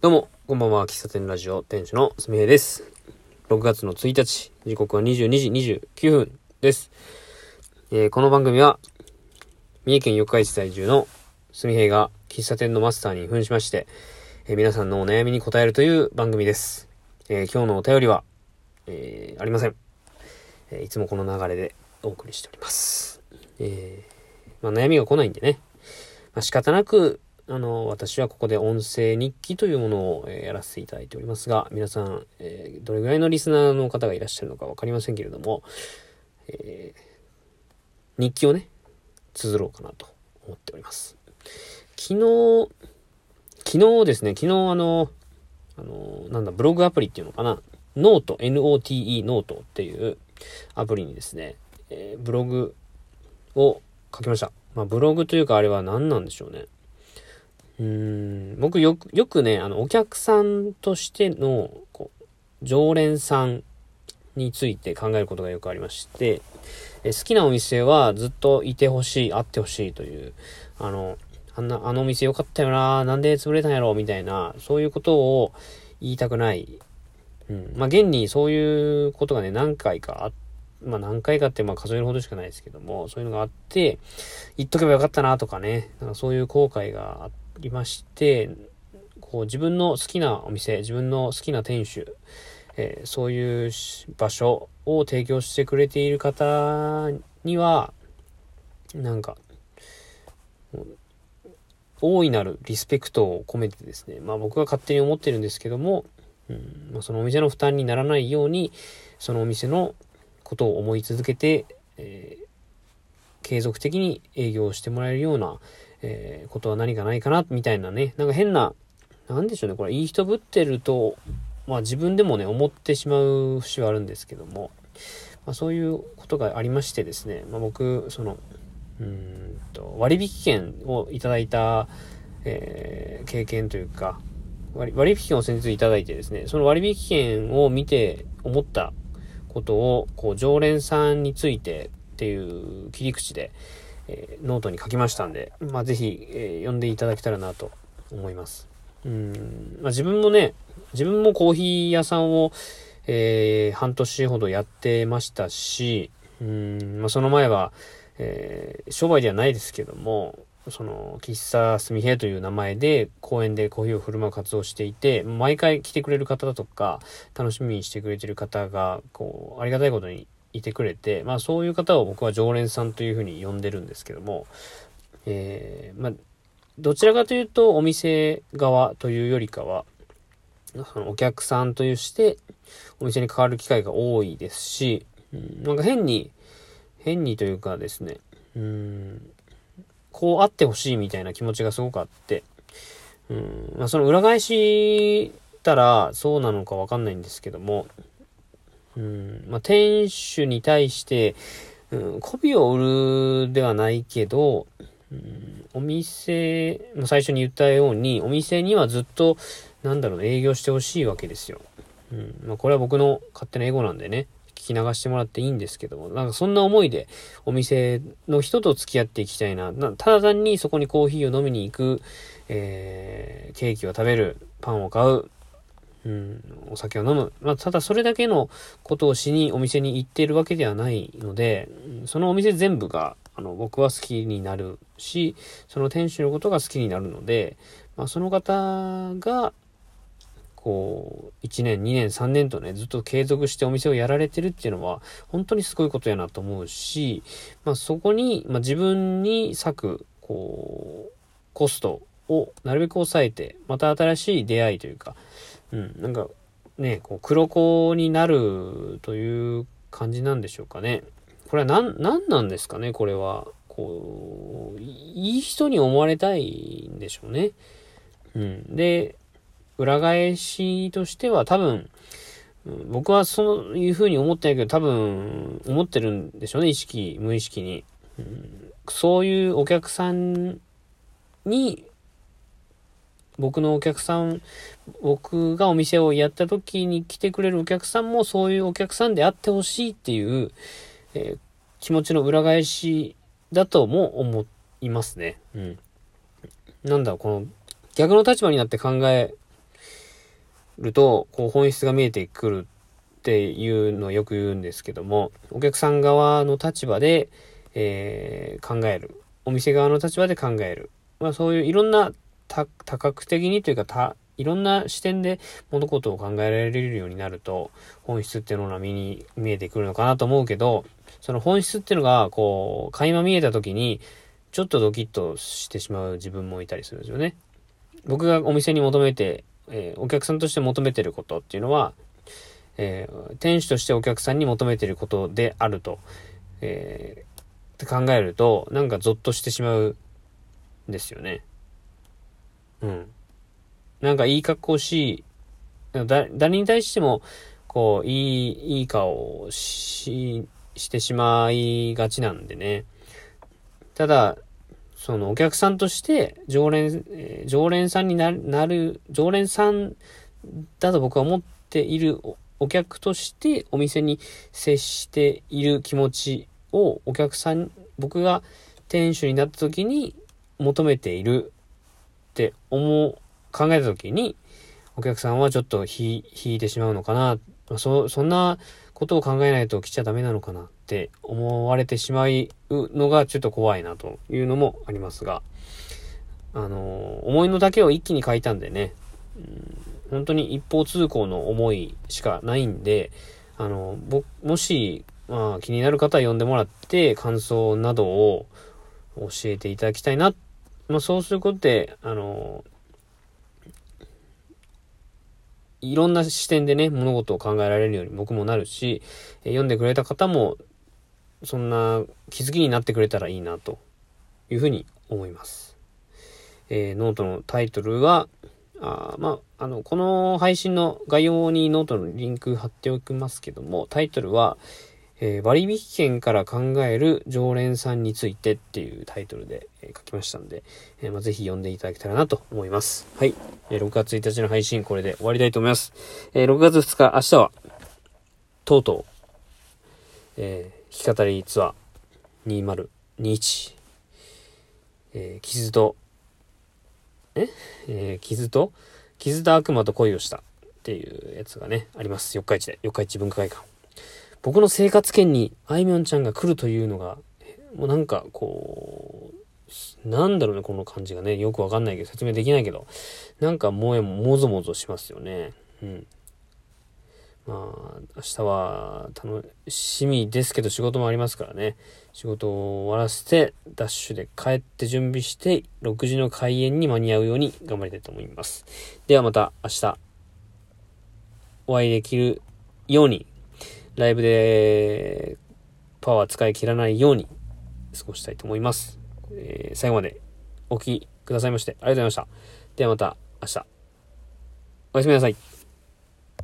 どうも、こんばんは。喫茶店ラジオ店主のすみへいです。6月の1日、時刻は22時29分です。えー、この番組は、三重県四日市在住のすみへいが喫茶店のマスターに扮しまして、えー、皆さんのお悩みに答えるという番組です。えー、今日のお便りは、えありません。えいつもこの流れでお送りしております。えまあ、悩みが来ないんでね、まあ、仕方なくあの、私はここで音声日記というものを、えー、やらせていただいておりますが、皆さん、えー、どれぐらいのリスナーの方がいらっしゃるのかわかりませんけれども、えー、日記をね、綴ろうかなと思っております。昨日、昨日ですね、昨日あの、あの、なんだ、ブログアプリっていうのかな、ノート、NOTE ノートっていうアプリにですね、え、ブログを書きました。まあ、ブログというかあれは何なんでしょうね。うん、僕よく、よくね、あの、お客さんとしての、こう、常連さんについて考えることがよくありまして、え好きなお店はずっといてほしい、あってほしいという、あの、あんな、あのお店良かったよな、なんで潰れたんやろ、みたいな、そういうことを言いたくない。うん。まあ、現にそういうことがね、何回かあって、まあ何回かってまあ数えるほどしかないですけども、そういうのがあって、言っとけばよかったなとかね、なんかそういう後悔があってりまして、こう自分の好きなお店、自分の好きな店主、えー、そういう場所を提供してくれている方には、なんか、大いなるリスペクトを込めてですね、まあ僕が勝手に思ってるんですけども、うんま、そのお店の負担にならないように、そのお店のことを思い続けて、えー、継続的に営業してもらえるような、えー、ことは何かないかな、みたいなね、なんか変な、なんでしょうね、これいい人ぶってると、まあ自分でもね、思ってしまう節はあるんですけども、まあ、そういうことがありましてですね、まあ、僕、その、うんと、割引券をいただいた、えー、経験というか、割引券を先日いただいてですね、その割引券を見て思ったことを、こう、常連さんについてっていう切り口で、えー、ノートに書きましたんで、まあ、ぜひ、えー、読んでいただけたらなと思います。うん、まあ、自分もね、自分もコーヒー屋さんを、えー、半年ほどやってましたし、うん、まあ、その前は、えー、商売ではないですけども、その、喫茶すみへという名前で公園でコーヒーを振る舞う活動をしていて、毎回来てくれる方だとか、楽しみにしてくれてる方が、こう、ありがたいことにいてくれて、まあそういう方を僕は常連さんというふうに呼んでるんですけども、えー、まあ、どちらかというとお店側というよりかは、そのお客さんとしてお店に関わる機会が多いですし、うん、なんか変に、変にというかですね、うん、こうあってほしいみたいな気持ちがすごくあって、うん、まあその裏返したらそうなのかわかんないんですけども、うん、まあ、店主に対して、うん、媚びを売るではないけど、うん、お店、最初に言ったように、お店にはずっと、なんだろう、営業してほしいわけですよ。うん。まあ、これは僕の勝手なエゴなんでね、聞き流してもらっていいんですけども、なんかそんな思いでお店の人と付き合っていきたいな。なただ単にそこにコーヒーを飲みに行く、えー、ケーキを食べる、パンを買う、うん、お酒を飲む。まあ、ただそれだけのことをしにお店に行っているわけではないので、そのお店全部が、あの、僕は好きになるし、その店主のことが好きになるので、まあ、その方が、こう、1年、2年、3年とね、ずっと継続してお店をやられてるっていうのは、本当にすごいことやなと思うし、まあ、そこに、まあ、自分に割く、こう、コストをなるべく抑えて、また新しい出会いというか、うん、なんかね、こう黒子になるという感じなんでしょうかね。これは何、何なんですかね、これは。こう、いい人に思われたいんでしょうね。うん。で、裏返しとしては多分、僕はそういうふうに思ってないけど、多分、思ってるんでしょうね、意識、無意識に。うん、そういうお客さんに僕のお客さん、僕がお店をやった時に来てくれるお客さんもそういうお客さんであってほしいっていう、えー、気持ちの裏返しだとも思いますね。うん。なんだろう、この逆の立場になって考えると、こう本質が見えてくるっていうのをよく言うんですけども、お客さん側の立場で、えー、考える。お店側の立場で考える。まあそういういろんな多角的にというか多、いろんな視点で物事を考えられるようになると、本質っていうのが身に見えてくるのかなと思うけど、その本質っていうのが、こう、垣間見えた時に、ちょっとドキッとしてしまう自分もいたりするんですよね。僕がお店に求めて、えー、お客さんとして求めてることっていうのは、えー、店主としてお客さんに求めてることであると、えー、って考えると、なんかゾッとしてしまうんですよね。うん。なんかいい格好し、だ、誰に対しても、こう、いい、いい顔をし、してしまいがちなんでね。ただ、そのお客さんとして常連、えー、常連さんになる、常連さんだと僕は思っているお客としてお店に接している気持ちをお客さん、僕が店主になった時に求めているって思う、考えた時にお客さんはちょっと引いてしまうのかな。そ、そんなことを考えないと来ちゃダメなのかなって思われてしまうのがちょっと怖いなというのもありますが、あの、思いの丈を一気に書いたんでね、うん、本当に一方通行の思いしかないんで、あの、僕、もし、まあ気になる方は呼んでもらって感想などを教えていただきたいなっ。まあそうすることで、あの、いろんな視点でね、物事を考えられるように僕もなるし、読んでくれた方も、そんな気づきになってくれたらいいな、というふうに思います。えー、ノートのタイトルは、あまあ、あの、この配信の概要にノートのリンク貼っておきますけども、タイトルは、えー、割引券から考える常連さんについてっていうタイトルで、えー、書きましたんで、えー、まあ、ぜひ読んでいただけたらなと思います。はい。え6月1日の配信これで終わりたいと思います。え6月2日、明日は、とうとう、え弾き語りツアー2021、え傷と、え？え傷と、傷と悪魔と恋をしたっていうやつがね、あります。四日市で、四日市文化会館。僕の生活圏にあいみょんちゃんが来るというのが、もうなんかこう、なんだろうね、この感じがね、よくわかんないけど、説明できないけど、なんかもえももぞもぞしますよね。うん。まあ、明日は楽しみですけど仕事もありますからね。仕事を終わらせて、ダッシュで帰って準備して、6時の開演に間に合うように頑張りたいと思います。ではまた明日、お会いできるようにライブでパワー使い切らないように過ごしたいと思います。えー、最後までお聴きくださいましてありがとうございました。ではまた明日。おやすみなさい。